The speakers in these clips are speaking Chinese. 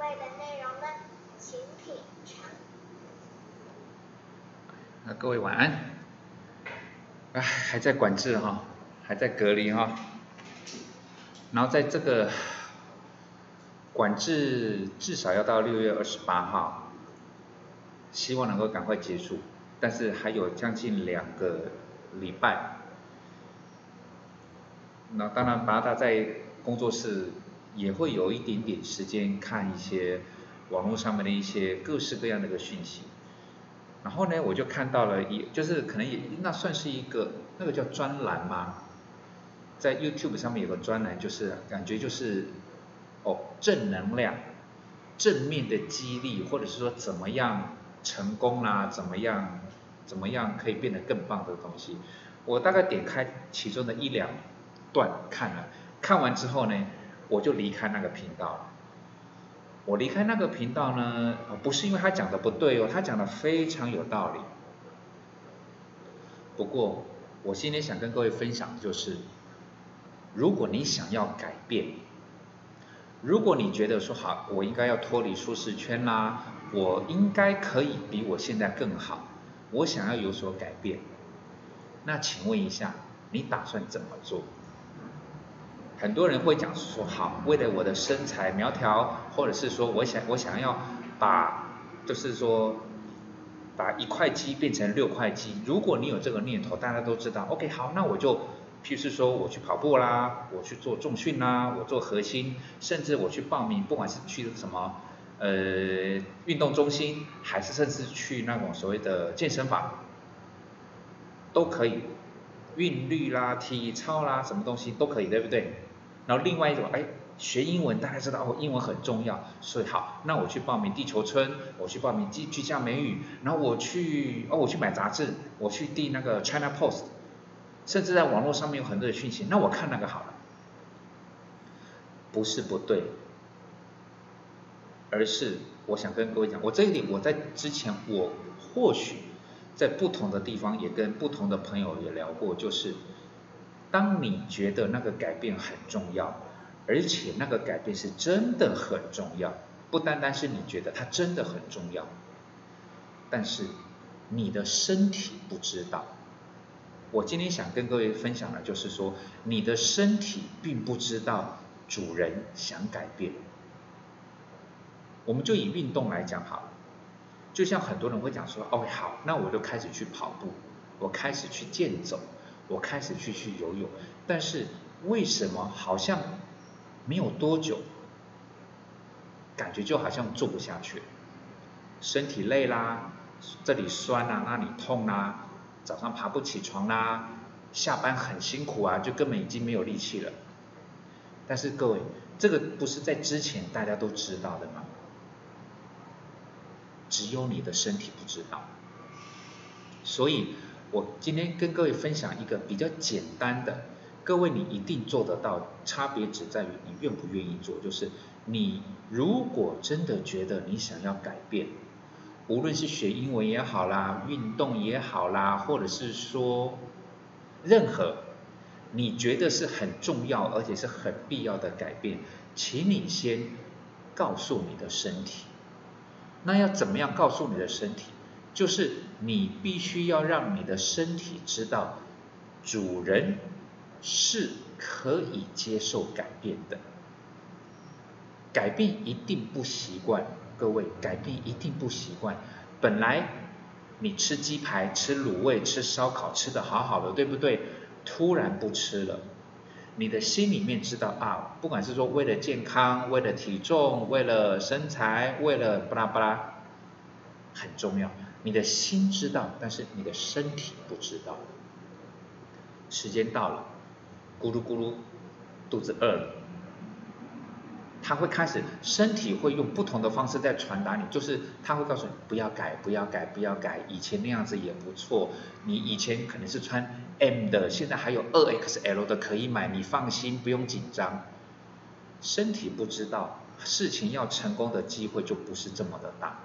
味的内容呢？请品尝。那各位晚安。哎，还在管制哈，还在隔离哈。然后在这个管制至少要到六月二十八号，希望能够赶快结束，但是还有将近两个礼拜。那当然，八大在工作室也会有一点点时间看一些网络上面的一些各式各样的一个讯息。然后呢，我就看到了一，就是可能也那算是一个那个叫专栏吗？在 YouTube 上面有个专栏，就是感觉就是哦正能量、正面的激励，或者是说怎么样成功啦，怎么样怎么样可以变得更棒的东西。我大概点开其中的一两。段看了，看完之后呢，我就离开那个频道了。我离开那个频道呢，不是因为他讲的不对哦，他讲的非常有道理。不过，我今天想跟各位分享的就是，如果你想要改变，如果你觉得说好，我应该要脱离舒适圈啦，我应该可以比我现在更好，我想要有所改变，那请问一下，你打算怎么做？很多人会讲说好，为了我的身材苗条，或者是说我想我想要把，就是说把一块肌变成六块肌。如果你有这个念头，大家都知道，OK，好，那我就，譬如是说我去跑步啦，我去做重训啦，我做核心，甚至我去报名，不管是去什么呃运动中心，还是甚至去那种所谓的健身房，都可以，韵律啦、体操啦，什么东西都可以，对不对？然后另外一种，哎，学英文，大家知道哦，英文很重要，所以好，那我去报名地球村，我去报名居居家美语，然后我去，哦，我去买杂志，我去订那个 China Post，甚至在网络上面有很多的讯息，那我看那个好了，不是不对，而是我想跟各位讲，我这一点我在之前我或许在不同的地方也跟不同的朋友也聊过，就是。当你觉得那个改变很重要，而且那个改变是真的很重要，不单单是你觉得它真的很重要，但是你的身体不知道。我今天想跟各位分享的，就是说你的身体并不知道主人想改变。我们就以运动来讲好，就像很多人会讲说，哦好，那我就开始去跑步，我开始去健走。我开始去去游泳，但是为什么好像没有多久，感觉就好像做不下去，身体累啦，这里酸啊，那里痛啊，早上爬不起床啦，下班很辛苦啊，就根本已经没有力气了。但是各位，这个不是在之前大家都知道的吗？只有你的身体不知道，所以。我今天跟各位分享一个比较简单的，各位你一定做得到，差别只在于你愿不愿意做。就是你如果真的觉得你想要改变，无论是学英文也好啦，运动也好啦，或者是说任何你觉得是很重要而且是很必要的改变，请你先告诉你的身体。那要怎么样告诉你的身体？就是你必须要让你的身体知道，主人是可以接受改变的。改变一定不习惯，各位，改变一定不习惯。本来你吃鸡排、吃卤味、吃烧烤吃的好好的，对不对？突然不吃了，你的心里面知道啊，不管是说为了健康、为了体重、为了身材、为了巴拉巴拉，很重要。你的心知道，但是你的身体不知道。时间到了，咕噜咕噜，肚子饿了，他会开始，身体会用不同的方式在传达你，就是他会告诉你不要改，不要改，不要改，以前那样子也不错。你以前可能是穿 M 的，现在还有二 XL 的可以买，你放心，不用紧张。身体不知道，事情要成功的机会就不是这么的大，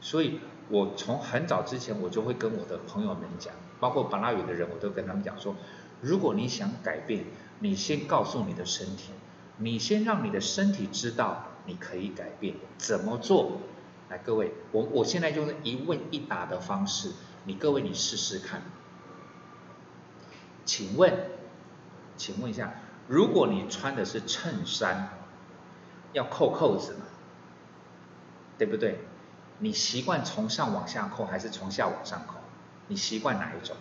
所以。我从很早之前，我就会跟我的朋友们讲，包括巴拉语的人，我都跟他们讲说，如果你想改变，你先告诉你的身体，你先让你的身体知道你可以改变，怎么做？来，各位，我我现在就是一问一答的方式，你各位你试试看。请问，请问一下，如果你穿的是衬衫，要扣扣子吗？对不对？你习惯从上往下扣还是从下往上扣？你习惯哪一种？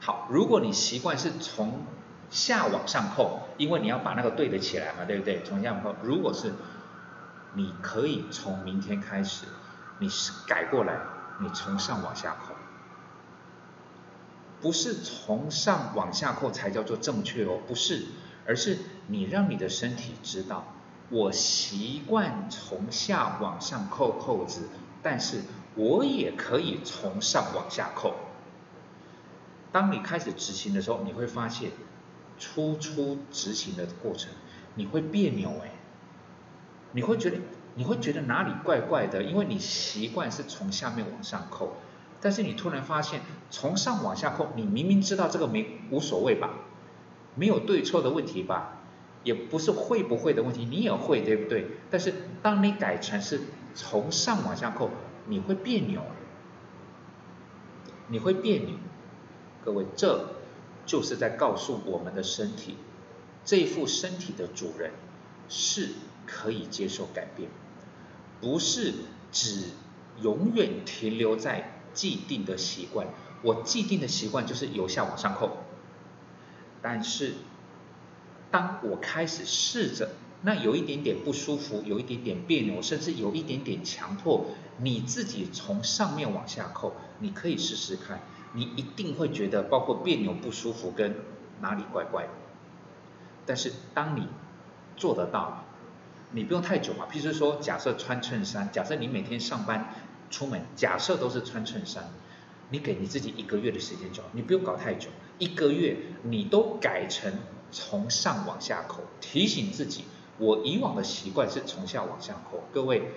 好，如果你习惯是从下往上扣，因为你要把那个对得起来嘛，对不对？从下往扣，如果是，你可以从明天开始，你是改过来，你从上往下扣，不是从上往下扣才叫做正确哦，不是，而是你让你的身体知道，我习惯从下往上扣扣子，但是我也可以从上往下扣。当你开始执行的时候，你会发现。初初执行的过程，你会别扭哎，你会觉得你会觉得哪里怪怪的，因为你习惯是从下面往上扣，但是你突然发现从上往下扣，你明明知道这个没无所谓吧，没有对错的问题吧，也不是会不会的问题，你也会对不对？但是当你改成是从上往下扣，你会别扭，你会别扭，各位这。就是在告诉我们的身体，这副身体的主人是可以接受改变，不是只永远停留在既定的习惯。我既定的习惯就是由下往上扣，但是当我开始试着，那有一点点不舒服，有一点点别扭，甚至有一点点强迫你自己从上面往下扣，你可以试试看。你一定会觉得包括别扭、不舒服跟哪里怪怪的，但是当你做得到，你不用太久嘛。譬如说，假设穿衬衫，假设你每天上班出门，假设都是穿衬衫，你给你自己一个月的时间就好，你不用搞太久，一个月你都改成从上往下扣，提醒自己，我以往的习惯是从下往下扣。各位，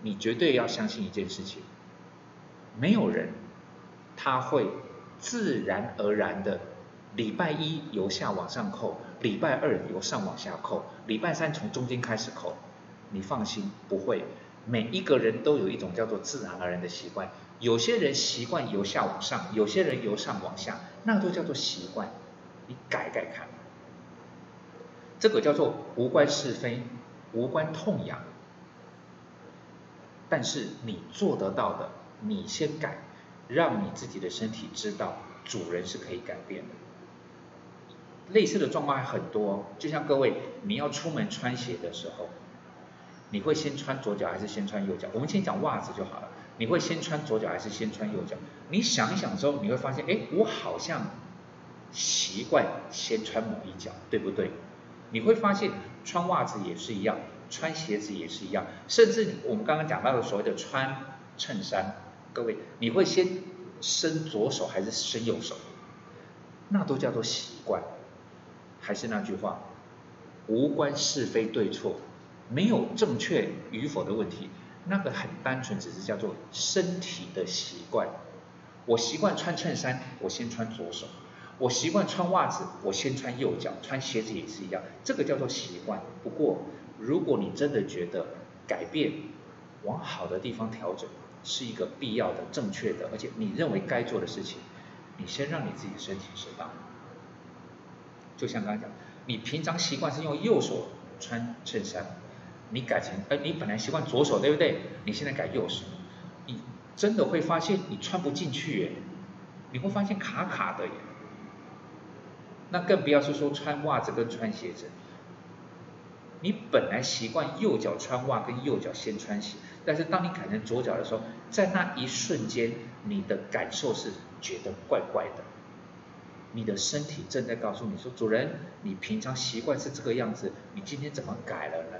你绝对要相信一件事情，没有人。他会自然而然的，礼拜一由下往上扣，礼拜二由上往下扣，礼拜三从中间开始扣。你放心，不会。每一个人都有一种叫做自然而然的习惯。有些人习惯由下往上，有些人由上往下，那都叫做习惯。你改改看，这个叫做无关是非，无关痛痒。但是你做得到的，你先改。让你自己的身体知道主人是可以改变的。类似的状况还很多，就像各位你要出门穿鞋的时候，你会先穿左脚还是先穿右脚？我们先讲袜子就好了。你会先穿左脚还是先穿右脚？你想一想之后，你会发现，哎，我好像习惯先穿某一脚，对不对？你会发现穿袜子也是一样，穿鞋子也是一样，甚至我们刚刚讲到的所谓的穿衬衫。各位，你会先伸左手还是伸右手？那都叫做习惯。还是那句话，无关是非对错，没有正确与否的问题。那个很单纯，只是叫做身体的习惯。我习惯穿衬衫，我先穿左手；我习惯穿袜子，我先穿右脚。穿鞋子也是一样，这个叫做习惯。不过，如果你真的觉得改变，往好的地方调整。是一个必要的、正确的，而且你认为该做的事情，你先让你自己的身体释放。就像刚刚讲，你平常习惯是用右手穿衬衫，你改成，哎，你本来习惯左手，对不对？你现在改右手，你真的会发现你穿不进去耶，你会发现卡卡的耶。那更不要是说穿袜子跟穿鞋子。你本来习惯右脚穿袜跟右脚先穿鞋，但是当你改成左脚的时候，在那一瞬间，你的感受是觉得怪怪的。你的身体正在告诉你说：“主人，你平常习惯是这个样子，你今天怎么改了呢？”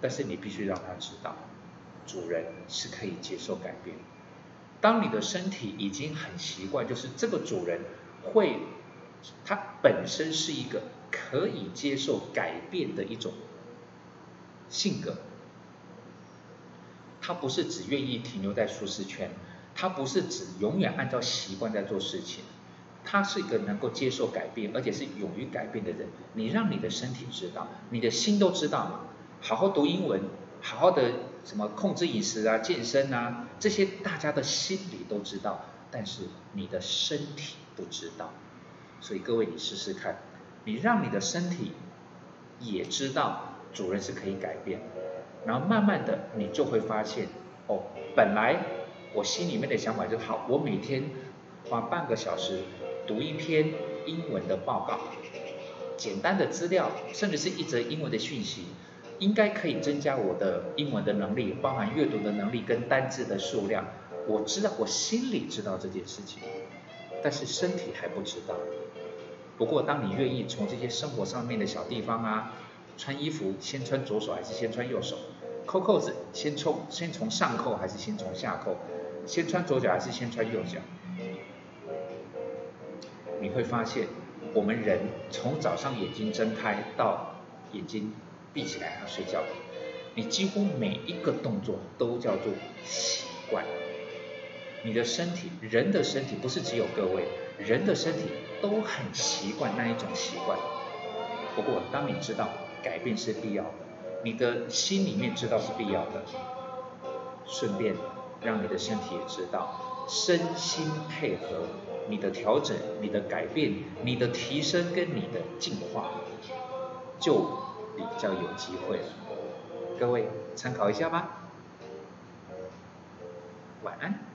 但是你必须让他知道，主人是可以接受改变。当你的身体已经很习惯，就是这个主人会，他本身是一个。可以接受改变的一种性格，他不是只愿意停留在舒适圈，他不是只永远按照习惯在做事情，他是一个能够接受改变，而且是勇于改变的人。你让你的身体知道，你的心都知道嘛。好好读英文，好好的什么控制饮食啊、健身啊，这些大家的心里都知道，但是你的身体不知道。所以各位，你试试看，你让你的身体也知道主人是可以改变，然后慢慢的你就会发现，哦，本来我心里面的想法就好，我每天花半个小时。读一篇英文的报告，简单的资料，甚至是一则英文的讯息，应该可以增加我的英文的能力，包含阅读的能力跟单字的数量。我知道，我心里知道这件事情，但是身体还不知道。不过，当你愿意从这些生活上面的小地方啊，穿衣服先穿左手还是先穿右手？扣扣子先从先从上扣还是先从下扣？先穿左脚还是先穿右脚？你会发现，我们人从早上眼睛睁开到眼睛闭起来要睡觉，你几乎每一个动作都叫做习惯。你的身体，人的身体不是只有各位，人的身体都很习惯那一种习惯。不过，当你知道改变是必要的，你的心里面知道是必要的，顺便让你的身体也知道，身心配合。你的调整、你的改变、你的提升跟你的进化，就比较有机会了。各位参考一下吧。晚安。